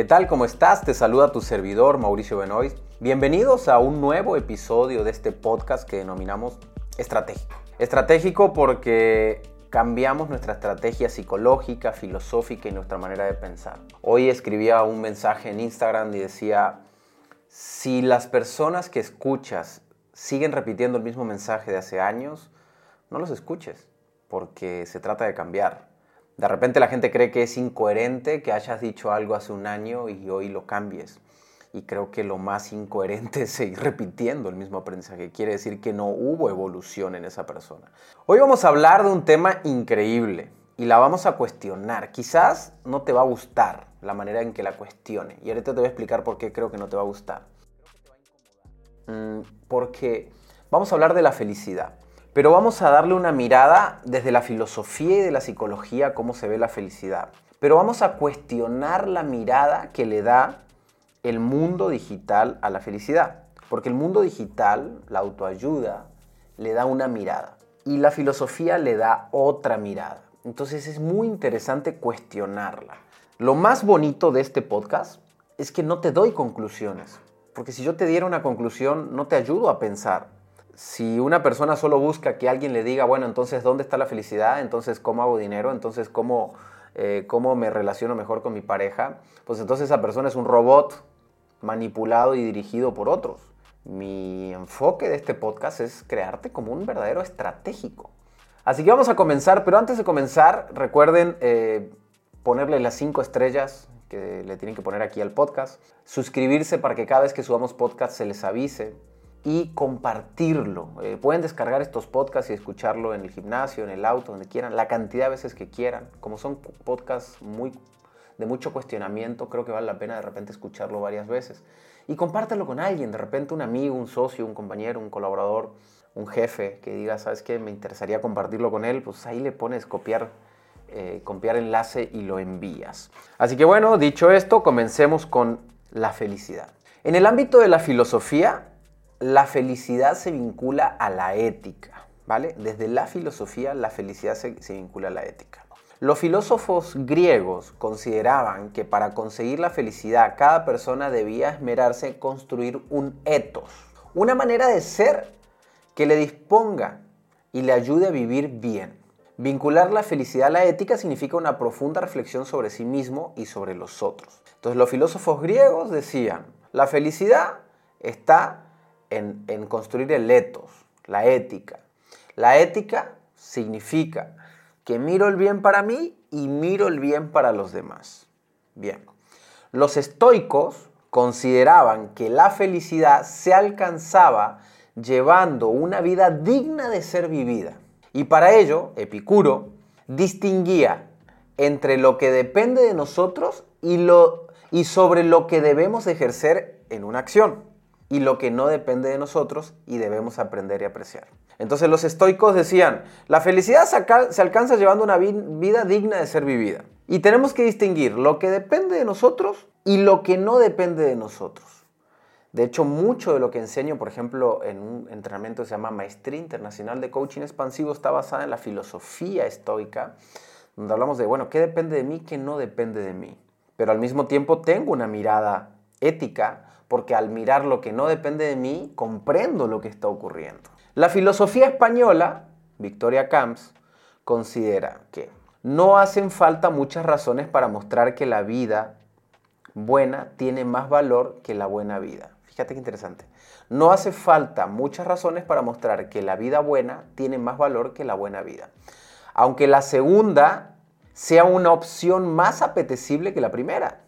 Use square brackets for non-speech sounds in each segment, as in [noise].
¿Qué tal? ¿Cómo estás? Te saluda tu servidor Mauricio Benoist. Bienvenidos a un nuevo episodio de este podcast que denominamos Estratégico. Estratégico porque cambiamos nuestra estrategia psicológica, filosófica y nuestra manera de pensar. Hoy escribía un mensaje en Instagram y decía, si las personas que escuchas siguen repitiendo el mismo mensaje de hace años, no los escuches, porque se trata de cambiar. De repente la gente cree que es incoherente que hayas dicho algo hace un año y hoy lo cambies. Y creo que lo más incoherente es seguir repitiendo el mismo aprendizaje. Quiere decir que no hubo evolución en esa persona. Hoy vamos a hablar de un tema increíble y la vamos a cuestionar. Quizás no te va a gustar la manera en que la cuestione. Y ahorita te voy a explicar por qué creo que no te va a gustar. Mm, porque vamos a hablar de la felicidad. Pero vamos a darle una mirada desde la filosofía y de la psicología cómo se ve la felicidad. Pero vamos a cuestionar la mirada que le da el mundo digital a la felicidad. Porque el mundo digital, la autoayuda, le da una mirada y la filosofía le da otra mirada. Entonces es muy interesante cuestionarla. Lo más bonito de este podcast es que no te doy conclusiones. Porque si yo te diera una conclusión, no te ayudo a pensar si una persona solo busca que alguien le diga, bueno, entonces, ¿dónde está la felicidad? Entonces, ¿cómo hago dinero? Entonces, ¿cómo, eh, ¿cómo me relaciono mejor con mi pareja? Pues entonces esa persona es un robot manipulado y dirigido por otros. Mi enfoque de este podcast es crearte como un verdadero estratégico. Así que vamos a comenzar, pero antes de comenzar, recuerden eh, ponerle las cinco estrellas que le tienen que poner aquí al podcast, suscribirse para que cada vez que subamos podcast se les avise, y compartirlo. Eh, pueden descargar estos podcasts y escucharlo en el gimnasio, en el auto, donde quieran, la cantidad de veces que quieran. Como son podcasts muy, de mucho cuestionamiento, creo que vale la pena de repente escucharlo varias veces. Y compártelo con alguien, de repente un amigo, un socio, un compañero, un colaborador, un jefe que diga, ¿sabes qué? Me interesaría compartirlo con él, pues ahí le pones copiar, eh, copiar enlace y lo envías. Así que bueno, dicho esto, comencemos con la felicidad. En el ámbito de la filosofía, la felicidad se vincula a la ética, ¿vale? Desde la filosofía la felicidad se, vincula a la ética. Los filósofos griegos consideraban que para conseguir la felicidad cada persona debía esmerarse en construir un ethos, una manera de ser que le disponga y le ayude a vivir bien. Vincular la felicidad a la ética significa una profunda reflexión sobre sí mismo y sobre los otros. Entonces los filósofos griegos decían, la felicidad está en, construir el etos, la ética. La ética significa que miro el bien para mí y miro el bien para los demás. Bien, los estoicos consideraban que la felicidad se alcanzaba llevando una vida digna de ser vivida. Y para ello, Epicuro distinguía entre lo que depende de nosotros y, lo, y sobre lo que debemos ejercer en una acción y lo que no depende de nosotros y debemos aprender y apreciar. Entonces los estoicos decían, la felicidad se alcanza llevando una vida digna de ser vivida. Y tenemos que distinguir lo que depende de nosotros y lo que no depende de nosotros. De hecho, mucho de lo que enseño, por ejemplo, en un entrenamiento que se llama Maestría Internacional de Coaching Expansivo, está basada en la filosofía estoica, donde hablamos de, bueno, ¿qué depende de mí? ¿Qué no depende de mí? Pero al mismo tiempo tengo una mirada ética porque al mirar lo que no depende de mí, comprendo lo que está ocurriendo. La filosofía española, Victoria Camps, considera que no hacen falta muchas razones para mostrar que la vida buena tiene más valor que la buena vida. Fíjate qué interesante. No hace falta muchas razones para mostrar que la vida buena tiene más valor que la buena vida. Aunque la segunda sea una opción más apetecible que la primera.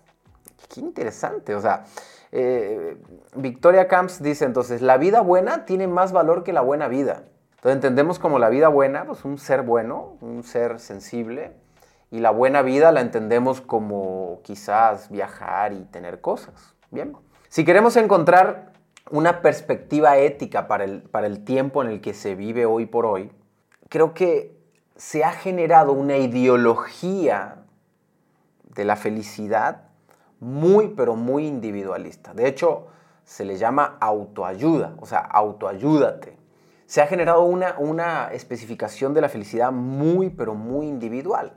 Qué interesante. O sea, eh, Victoria Camps dice entonces, la vida buena tiene más valor que la buena vida. Entonces entendemos como la vida buena, pues un ser bueno, un ser sensible, y la buena vida la entendemos como quizás viajar y tener cosas. Bien. Si queremos encontrar una perspectiva ética para el, para el tiempo en el que se vive hoy por hoy, creo que se ha generado una ideología de la felicidad muy, pero muy individualista. De hecho, se le llama autoayuda, o sea, autoayúdate. Se ha generado una, una especificación de la felicidad muy, pero muy individual.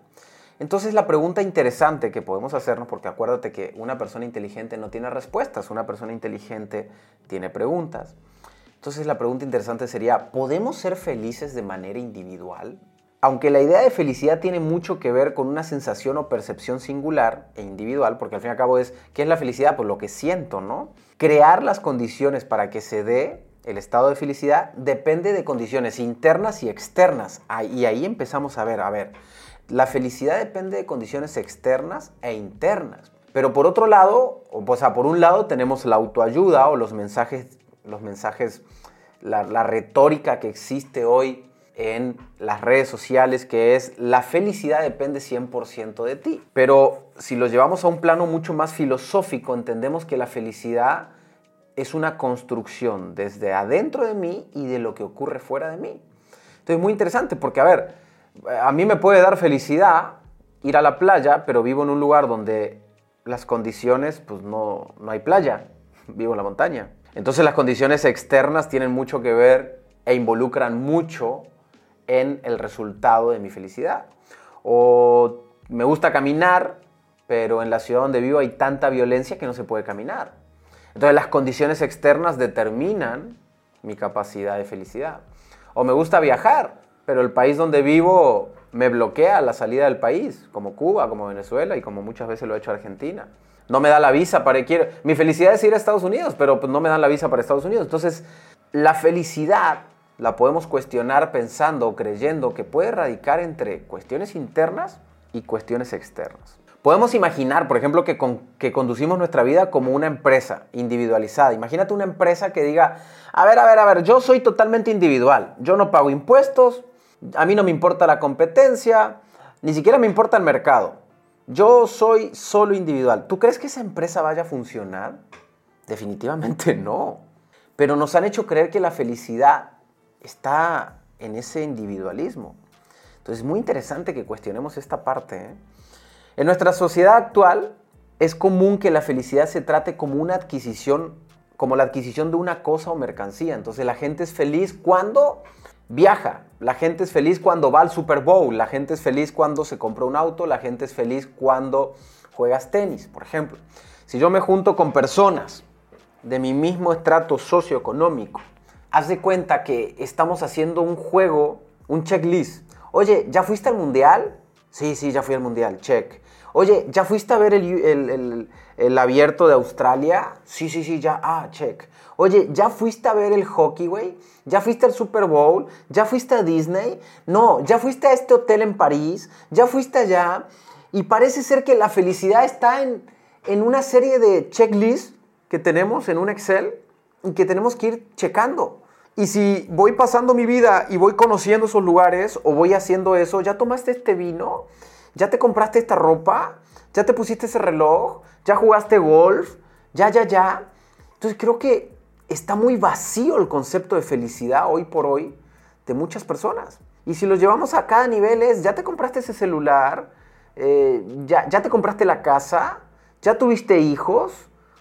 Entonces la pregunta interesante que podemos hacernos, porque acuérdate que una persona inteligente no tiene respuestas, una persona inteligente tiene preguntas. Entonces la pregunta interesante sería, ¿podemos ser felices de manera individual? Aunque la idea de felicidad tiene mucho que ver con una sensación o percepción singular e individual, porque al fin y al cabo es, ¿qué es la felicidad? Pues lo que siento, ¿no? Crear las condiciones para que se dé el estado de felicidad depende de condiciones internas y externas. Y ahí empezamos a ver, a ver, la felicidad depende de condiciones externas e internas. Pero por otro lado, o sea, por un lado tenemos la autoayuda o los mensajes, los mensajes, la, la retórica que existe hoy en las redes sociales, que es la felicidad depende 100% de ti. Pero si lo llevamos a un plano mucho más filosófico, entendemos que la felicidad es una construcción desde adentro de mí y de lo que ocurre fuera de mí. Entonces, muy interesante porque, a ver, a mí me puede dar felicidad ir a la playa, pero vivo en un lugar donde las condiciones, pues no, no hay playa, [laughs] vivo en la montaña. Entonces las condiciones externas tienen mucho que ver e involucran mucho en el resultado de mi felicidad. O me gusta caminar, pero en la ciudad donde vivo hay tanta violencia que no se puede caminar. Entonces las condiciones externas determinan mi capacidad de felicidad. O me gusta viajar, pero el país donde vivo me bloquea la salida del país, como Cuba, como Venezuela y como muchas veces lo ha hecho Argentina. No me da la visa para ir. Mi felicidad es ir a Estados Unidos, pero pues no me dan la visa para Estados Unidos. Entonces, la felicidad la podemos cuestionar pensando o creyendo que puede radicar entre cuestiones internas y cuestiones externas. Podemos imaginar, por ejemplo, que, que conducimos nuestra vida como una empresa individualizada. Imagínate una empresa que diga, a ver, a ver, a ver, yo soy totalmente individual, yo no pago impuestos, a mí no me importa la competencia, ni siquiera me importa el mercado. Yo soy solo individual. ¿Tú crees que esa empresa vaya a funcionar? Definitivamente [laughs] no. Pero nos han hecho creer que la felicidad está en ese individualismo. Entonces es muy interesante que cuestionemos esta parte. ¿eh? En nuestra sociedad actual es común que la felicidad se trate como una adquisición, como la adquisición de una cosa o mercancía. Entonces la gente es feliz cuando viaja, la gente es feliz cuando va al Super Bowl, la gente es feliz cuando se compra un auto, la gente es feliz cuando juegas tenis, por ejemplo. Si yo me junto con personas de mi mismo estrato socioeconómico, haz de cuenta que estamos haciendo un juego, un checklist. Oye, ¿ya fuiste al mundial? Sí, sí, ya fui al mundial, check. Oye, ¿ya fuiste a ver el, el abierto de Australia? Sí, sí, sí, ya, ah, check. Oye, ¿ya fuiste a ver el hockey, güey? ¿Ya fuiste al Super Bowl? ¿Ya fuiste a Disney? No, ¿ya fuiste a este hotel en París? ¿Ya fuiste allá? Y parece ser que la felicidad está en, en una serie de checklists que tenemos en un Excel y que tenemos que ir checando. Y si voy pasando mi vida y voy conociendo esos lugares o voy haciendo eso, ¿ya tomaste este vino? ¿Ya te compraste esta ropa? ¿Ya te pusiste ese reloj? ¿Ya jugaste golf? ¿Ya, ya, ya? Entonces creo que está muy vacío el concepto de felicidad hoy por hoy de muchas personas. Y si los llevamos a cada nivel es, ya te compraste ese celular, eh, ya, ya te compraste la casa, ya tuviste hijos,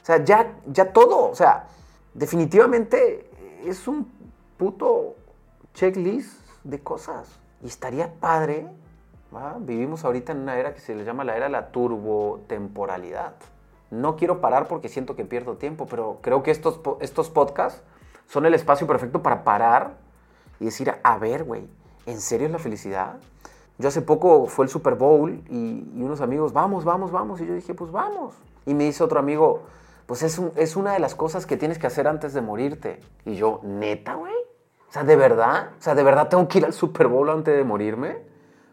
o sea, ya, ya todo, o sea, definitivamente es un puto checklist de cosas. Y estaría padre, vivimos ahorita en una era que se le llama la era de la turbotemporalidad. No quiero parar porque siento que pierdo tiempo, pero creo que estos, estos podcasts son el espacio perfecto para parar y decir, a ver, güey, ¿en serio es la felicidad? Yo hace poco fue el Super Bowl y, unos amigos, vamos, vamos, vamos. Y yo dije, pues vamos. Y me dice otro amigo, pues es, es una de las cosas que tienes que hacer antes de morirte. Y yo, neta, güey. Sea, ¿de verdad? O sea, ¿de verdad tengo que ir al Super Bowl antes de morirme?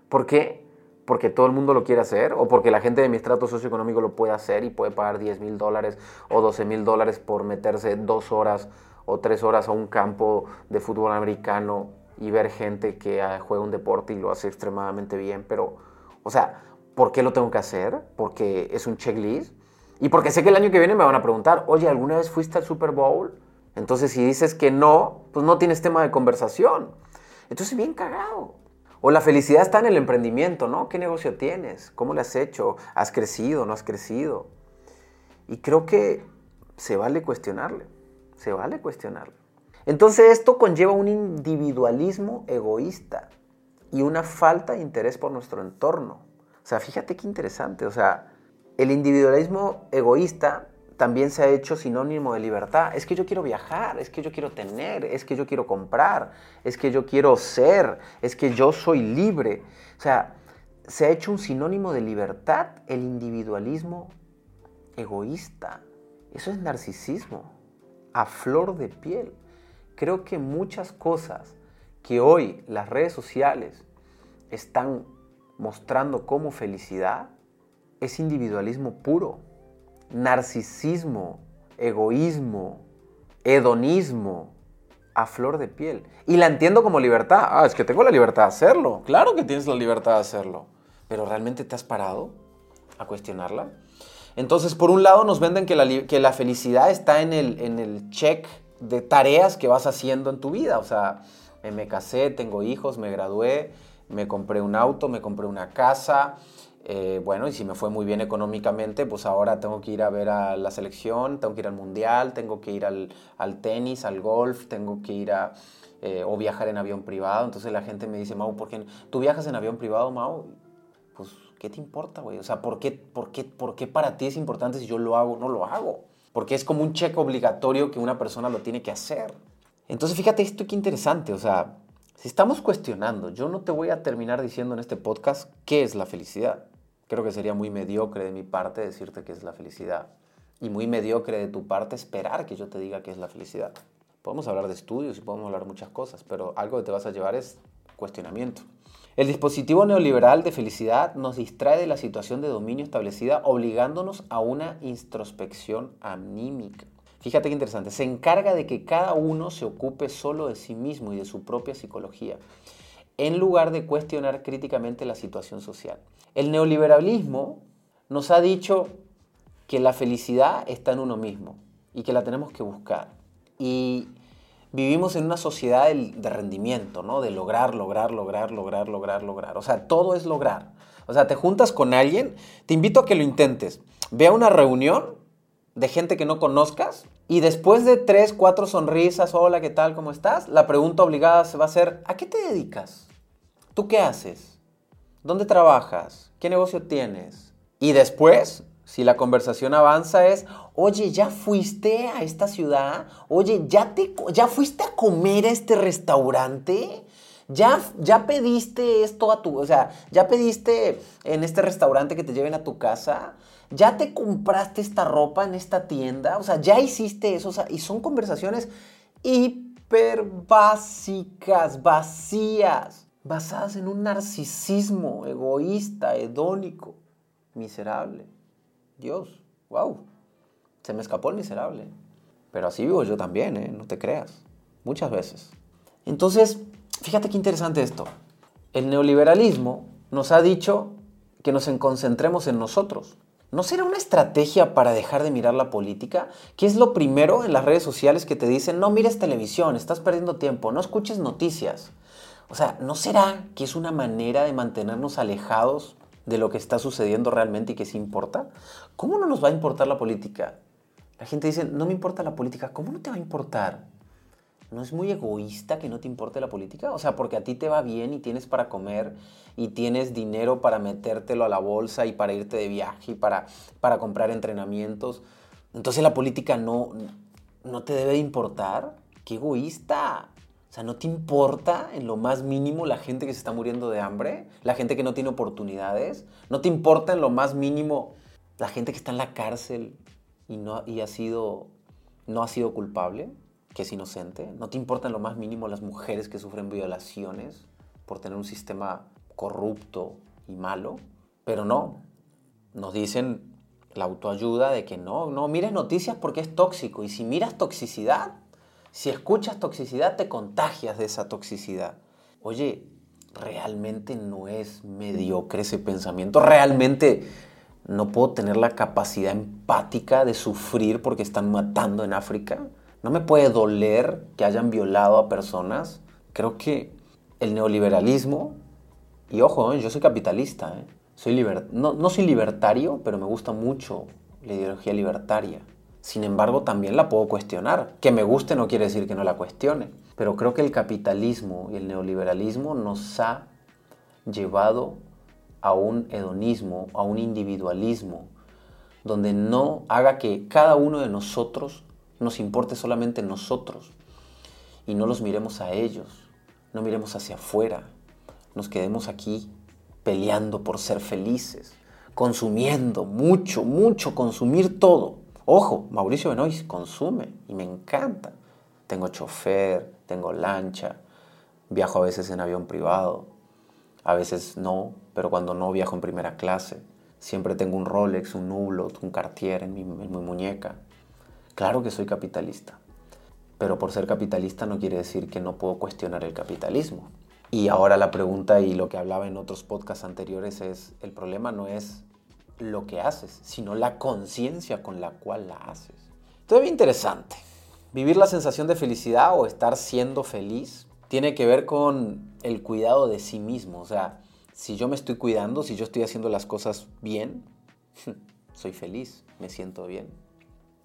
¿Por qué? porque todo el mundo lo quiere hacer o porque la gente de mi estrato socioeconómico lo puede hacer y puede pagar 10 mil dólares o 12 mil dólares por meterse dos horas o tres horas a un campo de fútbol americano y ver gente que ah, juega un deporte y lo hace extremadamente bien, pero, o sea, ¿por qué lo tengo que hacer? Porque es un checklist. Y porque sé que el año que viene me van a preguntar, oye, ¿alguna vez fuiste al Super Bowl? Entonces, si dices que no, pues no tienes tema de conversación. Entonces, bien cagado. O la felicidad está en el emprendimiento, ¿no? ¿Qué negocio tienes? ¿Cómo le has hecho? ¿Has crecido? ¿No has crecido? Y creo que se vale cuestionarle, se vale cuestionarle. Entonces esto conlleva un individualismo egoísta y una falta de interés por nuestro entorno. O sea, fíjate qué interesante. O sea, el individualismo egoísta también se ha hecho sinónimo de libertad. Es que yo quiero viajar, es que yo quiero tener, es que yo quiero comprar, es que yo quiero ser, es que yo soy libre. O sea, se ha hecho un sinónimo de libertad el individualismo egoísta. Eso es narcisismo, a flor de piel. Creo que muchas cosas que hoy las redes sociales están mostrando como felicidad es individualismo puro, narcisismo, egoísmo, hedonismo a flor de piel. Y la entiendo como libertad. Ah, es que tengo la libertad de hacerlo. Claro que tienes la libertad de hacerlo. Pero ¿realmente te has parado a cuestionarla? Entonces, por un lado, nos venden que la, que la felicidad está en el, en el check de tareas que vas haciendo en tu vida. O sea, me casé, tengo hijos, me gradué, me compré un auto, me compré una casa. Eh, bueno, y si me fue muy bien económicamente, pues ahora tengo que ir a ver a la selección, tengo que ir al mundial, tengo que ir al, tenis, al golf, tengo que ir a... Eh, o viajar en avión privado. Entonces la gente me dice, Mau, ¿por qué tú viajas en avión privado, Mau? Pues, ¿qué te importa, güey? O sea, ¿por qué, por, qué, ¿por qué para ti es importante si yo lo hago no lo hago? Porque es como un cheque obligatorio que una persona lo tiene que hacer. Entonces, fíjate esto qué interesante, o sea, si estamos cuestionando, yo no te voy a terminar diciendo en este podcast qué es la felicidad. Creo que sería muy mediocre de mi parte decirte qué es la felicidad. Y muy mediocre de tu parte esperar que yo te diga qué es la felicidad. Podemos hablar de estudios y podemos hablar muchas cosas, pero algo que te vas a llevar es cuestionamiento. El dispositivo neoliberal de felicidad nos distrae de la situación de dominio establecida, obligándonos a una introspección anímica. Fíjate qué interesante, se encarga de que cada uno se ocupe solo de sí mismo y de su propia psicología, en lugar de cuestionar críticamente la situación social. El neoliberalismo nos ha dicho que la felicidad está en uno mismo y que la tenemos que buscar. Y vivimos en una sociedad de, rendimiento, ¿no? De lograr, lograr, lograr, lograr, lograr, lograr. O sea, todo es lograr. O sea, te juntas con alguien, te invito a que lo intentes. Ve a una reunión de gente que no conozcas y después de tres, cuatro sonrisas, hola, ¿qué tal? ¿Cómo estás? La pregunta obligada se va a hacer, ¿a qué te dedicas? ¿Tú qué haces? ¿Dónde trabajas? ¿Qué negocio tienes? Y después, si la conversación avanza es, oye, ¿ya fuiste a esta ciudad? Oye, ¿ya, te, ya fuiste a comer a este restaurante? ¿Ya, ¿Ya pediste esto a tu, o sea, ya pediste en este restaurante que te lleven a tu casa? ¿Ya te compraste esta ropa en esta tienda? O sea, ya hiciste eso. y son conversaciones hiper básicas, vacías, basadas en un narcisismo egoísta, hedónico, miserable. Dios, wow. Se me escapó el miserable. Pero así vivo yo también, ¿eh? No te creas. Muchas veces. Entonces, fíjate qué interesante esto. El neoliberalismo nos ha dicho que nos concentremos en nosotros. ¿No será una estrategia para dejar de mirar la política? ¿Qué es lo primero en las redes sociales que te dicen, no mires televisión, estás perdiendo tiempo, no escuches noticias? O sea, ¿no será que es una manera de mantenernos alejados de lo que está sucediendo realmente y que sí importa? ¿Cómo no nos va a importar la política? La gente dice, no me importa la política. ¿Cómo no te va a importar? ¿No es muy egoísta que no te importe la política? O sea, porque a ti te va bien y tienes para comer y tienes dinero para metértelo a la bolsa y para irte de viaje y para, para comprar entrenamientos. Entonces la política no, no te debe importar. ¡Qué egoísta! O sea, ¿no te importa en lo más mínimo la gente que se está muriendo de hambre? ¿La gente que no tiene oportunidades? ¿No te importa en lo más mínimo la gente que está en la cárcel y, no, y ha sido, no ha sido culpable? que es inocente. No te importan lo más mínimo las mujeres que sufren violaciones por tener un sistema corrupto y malo. Pero no, nos dicen la autoayuda de que no, no mires noticias porque es tóxico. Y si miras toxicidad, si escuchas toxicidad, te contagias de esa toxicidad. Oye, realmente no es mediocre ese pensamiento. Realmente no puedo tener la capacidad empática de sufrir porque están matando en África. No me puede doler que hayan violado a personas. Creo que el neoliberalismo, y ojo, ¿eh? yo soy capitalista, ¿eh? soy no, no soy libertario, pero me gusta mucho la ideología libertaria. Sin embargo, también la puedo cuestionar. Que me guste no quiere decir que no la cuestione. Pero creo que el capitalismo y el neoliberalismo nos ha llevado a un hedonismo, a un individualismo, donde no haga que cada uno de nosotros nos importe solamente nosotros y no los miremos a ellos, no miremos hacia afuera, nos quedemos aquí peleando por ser felices, consumiendo mucho, mucho, consumir todo. Ojo, Mauricio Benoist consume y me encanta. Tengo chofer, tengo lancha, viajo a veces en avión privado, a veces no, pero cuando no viajo en primera clase. Siempre tengo un Rolex, un Hublot, un Cartier en mi, en mi muñeca. Claro que soy capitalista, pero por ser capitalista no quiere decir que no puedo cuestionar el capitalismo. Y ahora la pregunta y lo que hablaba en otros podcasts anteriores es, el problema no es lo que haces, sino la conciencia con la cual la haces. Entonces, bien interesante. Vivir la sensación de felicidad o estar siendo feliz tiene que ver con el cuidado de sí mismo. O sea, si yo me estoy cuidando, si yo estoy haciendo las cosas bien, [laughs] soy feliz, me siento bien.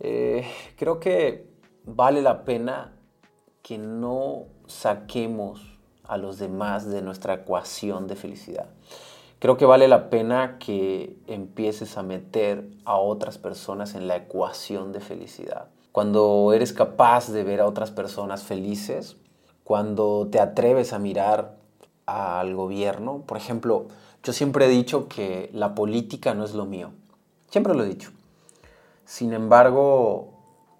Eh, creo que vale la pena que no saquemos a los demás de nuestra ecuación de felicidad. Creo que vale la pena que empieces a meter a otras personas en la ecuación de felicidad. Cuando eres capaz de ver a otras personas felices, cuando te atreves a mirar al gobierno, por ejemplo, yo siempre he dicho que la política no es lo mío. Siempre lo he dicho. Sin embargo,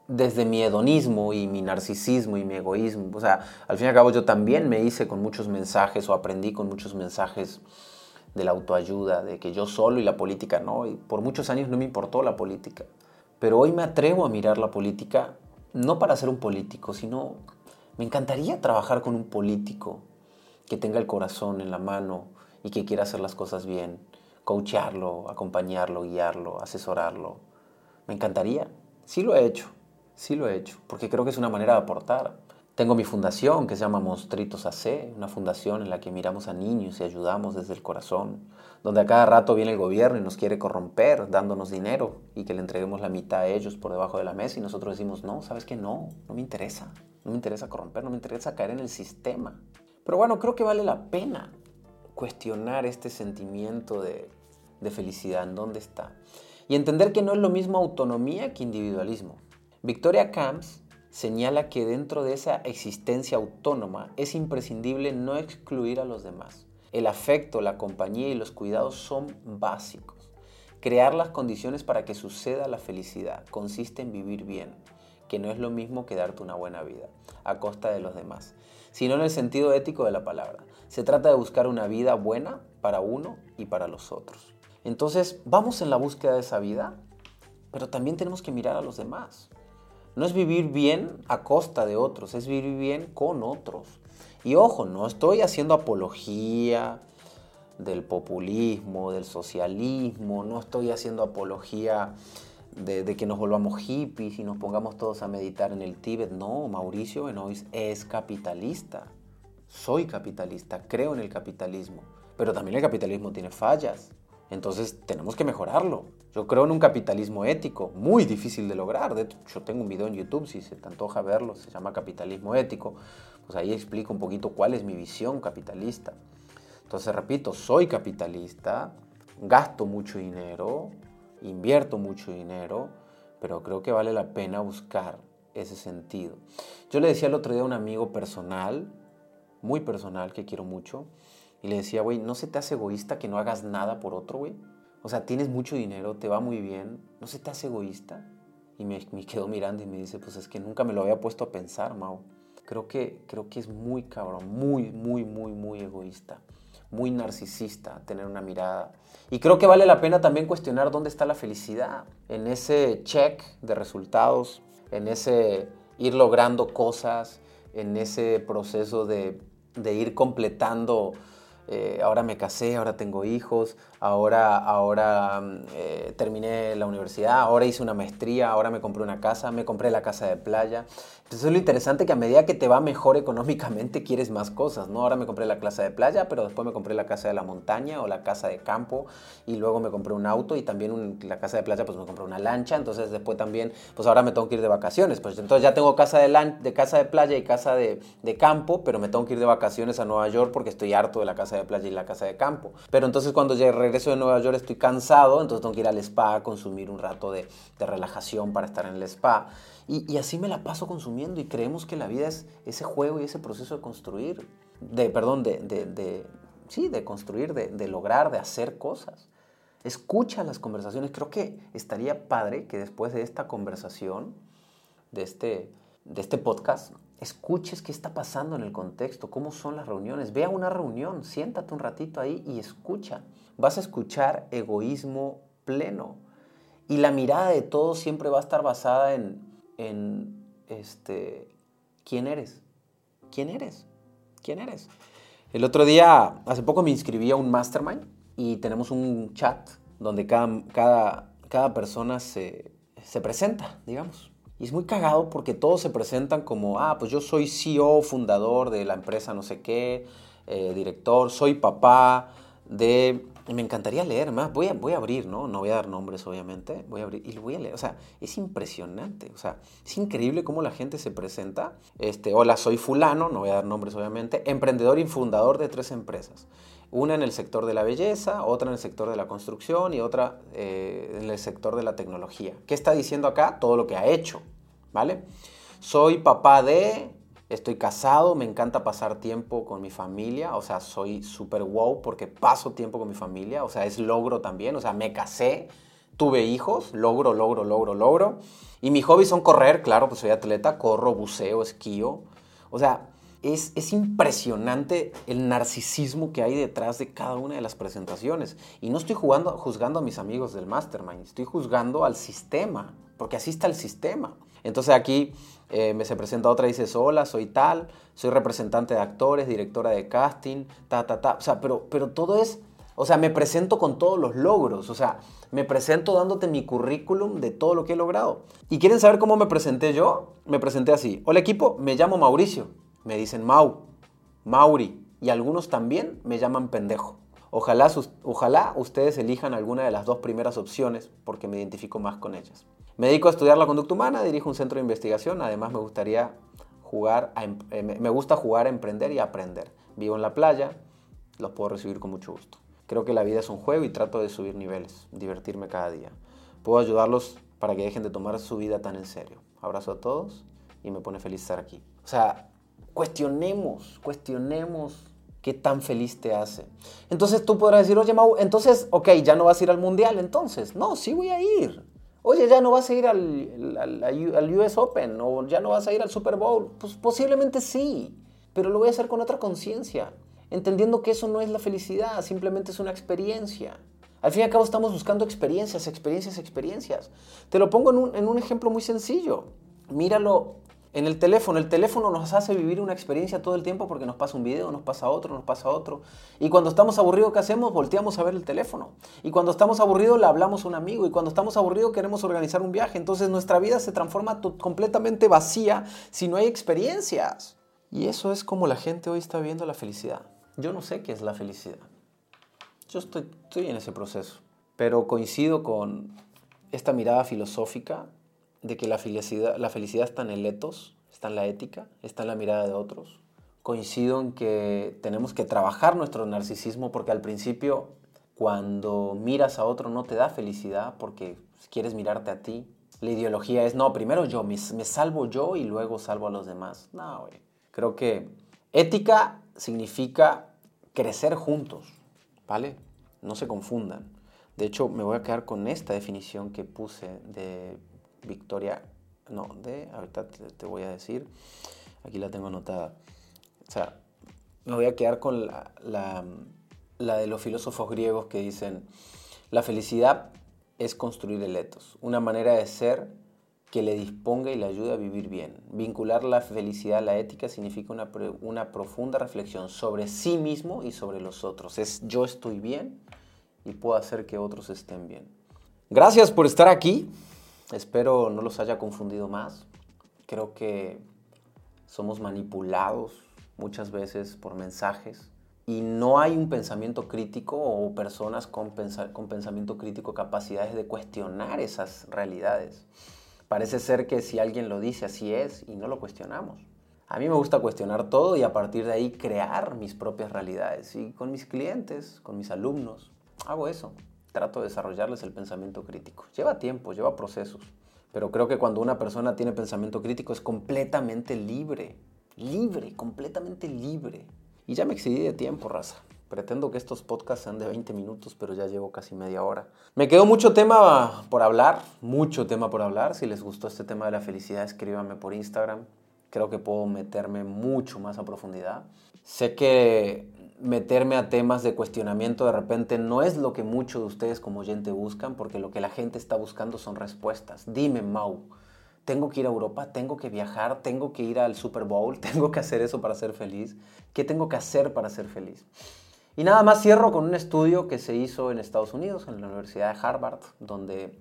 desde mi hedonismo y mi narcisismo y mi egoísmo. O sea, al fin y al cabo yo también me hice con muchos mensajes o aprendí con muchos mensajes de la autoayuda, de que yo solo y la política no. Y por muchos años no me importó la política. Pero hoy me atrevo a mirar la política no para ser un político, sino me encantaría trabajar con un político que tenga el corazón en la mano y que quiera hacer las cosas bien, coacharlo, acompañarlo, guiarlo, asesorarlo. Me encantaría. Sí lo he hecho Sí lo he hecho, porque creo que es una manera de aportar. Tengo mi fundación que se llama Monstritos AC, una fundación en la que miramos a niños y ayudamos desde el corazón, donde a cada rato viene el gobierno y nos quiere corromper dándonos dinero y que le entreguemos la mitad a ellos por debajo de la mesa y nosotros decimos, no, sabes que no, no me interesa, no me interesa corromper, no me interesa caer en el sistema. Pero bueno, creo que vale la pena cuestionar este sentimiento de, de felicidad, en dónde está. Y entender que no es lo mismo autonomía que individualismo. Victoria Camps señala que dentro de esa existencia autónoma es imprescindible no excluir a los demás. El afecto, la compañía y los cuidados son básicos. Crear las condiciones para que suceda la felicidad consiste en vivir bien, que no es lo mismo que darte una buena vida, a costa de los demás, sino en el sentido ético de la palabra. Se trata de buscar una vida buena para uno y para los otros. Entonces, vamos en la búsqueda de esa vida, pero también tenemos que mirar a los demás. No es vivir bien a costa de otros, es vivir bien con otros. Y ojo, no estoy haciendo apología del populismo, del socialismo, no estoy haciendo apología de, que nos volvamos hippies y nos pongamos todos a meditar en el Tíbet. No, Mauricio Benoist es capitalista. Soy capitalista, creo en el capitalismo. Pero también el capitalismo tiene fallas. Entonces tenemos que mejorarlo. Yo creo en un capitalismo ético, muy difícil de lograr. De hecho, yo tengo un video en YouTube, si se te antoja verlo, se llama Capitalismo Ético. Pues ahí explico un poquito cuál es mi visión capitalista. Entonces, repito, soy capitalista, gasto mucho dinero, invierto mucho dinero, pero creo que vale la pena buscar ese sentido. Yo le decía el otro día a un amigo personal, muy personal, que quiero mucho, y le decía, güey, ¿no se te hace egoísta que no hagas nada por otro, güey? O sea, tienes mucho dinero, te va muy bien, ¿no se te hace egoísta? Y me, me quedó mirando y me dice, pues es que nunca me lo había puesto a pensar, Mau. Creo que, creo que es muy cabrón, muy, muy, muy, muy egoísta, muy narcisista tener una mirada. Y creo que vale la pena también cuestionar dónde está la felicidad, en ese check de resultados, en ese ir logrando cosas, en ese proceso de, de ir completando eh, ahora me casé, ahora tengo hijos, ahora, ahora eh, terminé la universidad, ahora hice una maestría, ahora me compré una casa, me compré la casa de playa. Entonces es lo interesante que a medida que te va mejor económicamente quieres más cosas, ¿no? Ahora me compré la casa de playa, pero después me compré la casa de la montaña o la casa de campo y luego me compré un auto y también la casa de playa pues me compré una lancha, entonces después también pues ahora me tengo que ir de vacaciones, pues entonces ya tengo casa de, de casa de playa y casa de, de campo, pero me tengo que ir de vacaciones a Nueva York porque estoy harto de la casa de playa y la casa de campo. Pero entonces cuando ya de Nueva York estoy cansado, entonces tengo que ir al spa a consumir un rato de, de relajación para estar en el spa. Y, así me la paso consumiendo y creemos que la vida es ese juego y ese proceso de construir, de, perdón, de, de, sí, de construir, de, lograr, de hacer cosas. Escucha las conversaciones. Creo que estaría padre que después de esta conversación, de este, de este podcast, escuches qué está pasando en el contexto, cómo son las reuniones. Ve a una reunión, siéntate un ratito ahí y escucha. Vas a escuchar egoísmo pleno. Y la mirada de todos siempre va a estar basada en, en este, quién eres, quién eres, quién eres. El otro día, hace poco me inscribí a un mastermind y tenemos un chat donde cada, cada, cada persona se, se presenta, digamos. Y es muy cagado porque todos se presentan como, ah, pues yo soy CEO, fundador de la empresa no sé qué, eh, director, soy papá de me encantaría leer más. Voy a, voy a abrir, ¿no? No voy a dar nombres, obviamente. Voy a abrir y lo voy a leer. O sea, es impresionante. O sea, es increíble cómo la gente se presenta. Este, hola, soy fulano, no voy a dar nombres, obviamente. Emprendedor y fundador de tres empresas. Una en el sector de la belleza, otra en el sector de la construcción y otra eh, en el sector de la tecnología. ¿Qué está diciendo acá? Todo lo que ha hecho, ¿vale? Soy papá de Estoy casado, me encanta pasar tiempo con mi familia, o sea, soy súper wow porque paso tiempo con mi familia, o sea, es logro también, o sea, me casé, tuve hijos, logro, logro, logro, logro. Y mi hobby son correr, claro, pues soy atleta, corro, buceo, esquío. O sea, es, es, impresionante el narcisismo que hay detrás de cada una de las presentaciones. Y no estoy jugando, juzgando a mis amigos del Mastermind, estoy juzgando al sistema, porque así está el sistema. Entonces aquí eh, me se presenta otra y dice, hola, soy tal, soy representante de actores, directora de casting, ta, ta, ta. O sea, pero, pero todo es, o sea, me presento con todos los logros, o sea, me presento dándote mi currículum de todo lo que he logrado. ¿Y quieren saber cómo me presenté yo? Me presenté así, hola equipo, me llamo Mauricio, me dicen Mau, Mauri, y algunos también me llaman pendejo. Ojalá, ojalá ustedes elijan alguna de las dos primeras opciones porque me identifico más con ellas. Me dedico a estudiar la conducta humana, dirijo un centro de investigación, además me gustaría jugar, em, eh, me gusta jugar a emprender y a aprender. Vivo en la playa, los puedo recibir con mucho gusto. Creo que la vida es un juego y trato de subir niveles, divertirme cada día. Puedo ayudarlos para que dejen de tomar su vida tan en serio. Abrazo a todos y me pone feliz estar aquí. O sea, cuestionemos, cuestionemos qué tan feliz te hace. Entonces tú podrás decir, oye Mau, entonces, ok, ya no vas a ir al mundial, entonces. No, sí voy a ir. Oye, ya no vas a ir al, al, US Open o ya no vas a ir al Super Bowl. Pues posiblemente sí, pero lo voy a hacer con otra conciencia, entendiendo que eso no es la felicidad, simplemente es una experiencia. Al fin y al cabo estamos buscando experiencias, experiencias, experiencias. Te lo pongo en un, en un ejemplo muy sencillo. Míralo en el teléfono, el teléfono nos hace vivir una experiencia todo el tiempo porque nos pasa un video, nos pasa otro, nos pasa otro. Y cuando estamos aburridos, ¿qué hacemos? Volteamos a ver el teléfono. Y cuando estamos aburridos, le hablamos a un amigo. Y cuando estamos aburridos, queremos organizar un viaje. Entonces nuestra vida se transforma completamente vacía si no hay experiencias. Y eso es como la gente hoy está viendo la felicidad. Yo no sé qué es la felicidad. Yo estoy, estoy en ese proceso. Pero coincido con esta mirada filosófica de que la felicidad, la felicidad está en el etos, está en la ética, está en la mirada de otros. Coincido en que tenemos que trabajar nuestro narcisismo porque al principio cuando miras a otro no te da felicidad porque quieres mirarte a ti. La ideología es, no, primero yo, me, me salvo yo y luego salvo a los demás. No, güey. Creo que ética significa crecer juntos, ¿vale? No se confundan. De hecho, me voy a quedar con esta definición que puse de Victoria, no, de, ahorita te, voy a decir, aquí la tengo anotada. O sea, me voy a quedar con la, la, de los filósofos griegos que dicen, la felicidad es construir el etos, una manera de ser que le disponga y le ayude a vivir bien. Vincular la felicidad a la ética significa una, una profunda reflexión sobre sí mismo y sobre los otros. Es yo estoy bien y puedo hacer que otros estén bien. Gracias por estar aquí. Espero no los haya confundido más. Creo que somos manipulados muchas veces por mensajes y no hay un pensamiento crítico o personas con, pensamiento crítico capacidades de cuestionar esas realidades. Parece ser que si alguien lo dice así es y no lo cuestionamos. A mí me gusta cuestionar todo y a partir de ahí crear mis propias realidades. Y con mis clientes, con mis alumnos, hago eso. Trato de desarrollarles el pensamiento crítico. Lleva tiempo, lleva procesos. Pero creo que cuando una persona tiene pensamiento crítico es completamente libre. Libre, completamente libre. Y ya me excedí de tiempo, raza. Pretendo que estos podcasts sean de 20 minutos, pero ya llevo casi media hora. Me quedó mucho tema por hablar, mucho tema por hablar. Si les gustó este tema de la felicidad, escríbanme por Instagram. Creo que puedo meterme mucho más a profundidad. Sé que meterme a temas de cuestionamiento de repente no es lo que muchos de ustedes como oyente buscan, porque lo que la gente está buscando son respuestas. Dime, Mau, tengo que ir a Europa, tengo que viajar, tengo que ir al Super Bowl, [laughs] tengo que hacer eso para ser feliz. ¿Qué tengo que hacer para ser feliz? Y nada más cierro con un estudio que se hizo en Estados Unidos, en la Universidad de Harvard, donde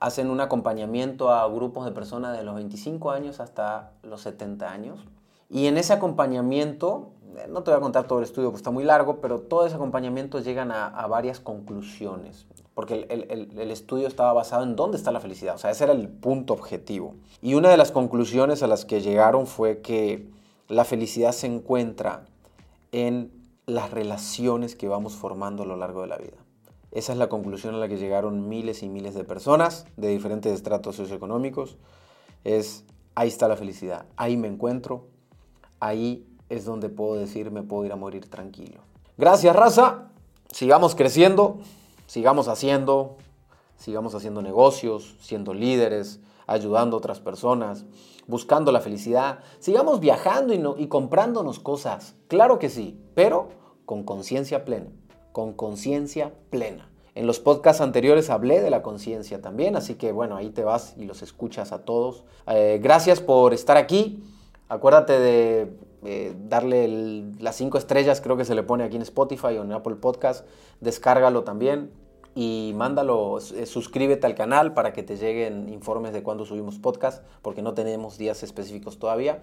hacen un acompañamiento a grupos de personas de los 25 años hasta los 70 años. Y en ese acompañamiento, no te voy a contar todo el estudio porque está muy largo, pero todo ese acompañamiento llegan a, varias conclusiones. Porque el, el, estudio estaba basado en dónde está la felicidad. O sea, ese era el punto objetivo. Y una de las conclusiones a las que llegaron fue que la felicidad se encuentra en las relaciones que vamos formando a lo largo de la vida. Esa es la conclusión a la que llegaron miles y miles de personas de diferentes estratos socioeconómicos. Es, ahí está la felicidad, ahí me encuentro, ahí es donde puedo decir me puedo ir a morir tranquilo. Gracias, raza. Sigamos creciendo, sigamos haciendo, sigamos haciendo negocios, siendo líderes, ayudando a otras personas, buscando la felicidad. Sigamos viajando y, y comprándonos cosas. Claro que sí, pero con conciencia plena. Con conciencia plena. En los podcasts anteriores hablé de la conciencia también, así que bueno, ahí te vas y los escuchas a todos. Eh, gracias por estar aquí. Acuérdate de eh, darle las cinco estrellas, creo que se le pone aquí en Spotify o en Apple Podcast. Descárgalo también y mándalo, eh, suscríbete al canal para que te lleguen informes de cuando subimos podcast, porque no tenemos días específicos todavía.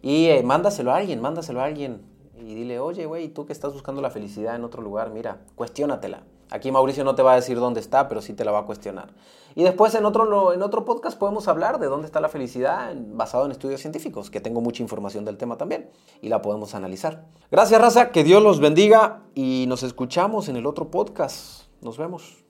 Y mándaselo a alguien, mándaselo a alguien y dile, oye, güey, tú que estás buscando la felicidad en otro lugar, mira, cuestiónatela. Aquí Mauricio no te va a decir dónde está, pero sí te la va a cuestionar. Y después en otro, en otro podcast podemos hablar de dónde está la felicidad basado en estudios científicos, que tengo mucha información del tema también y la podemos analizar. Gracias, raza, que Dios los bendiga y nos escuchamos en el otro podcast. Nos vemos.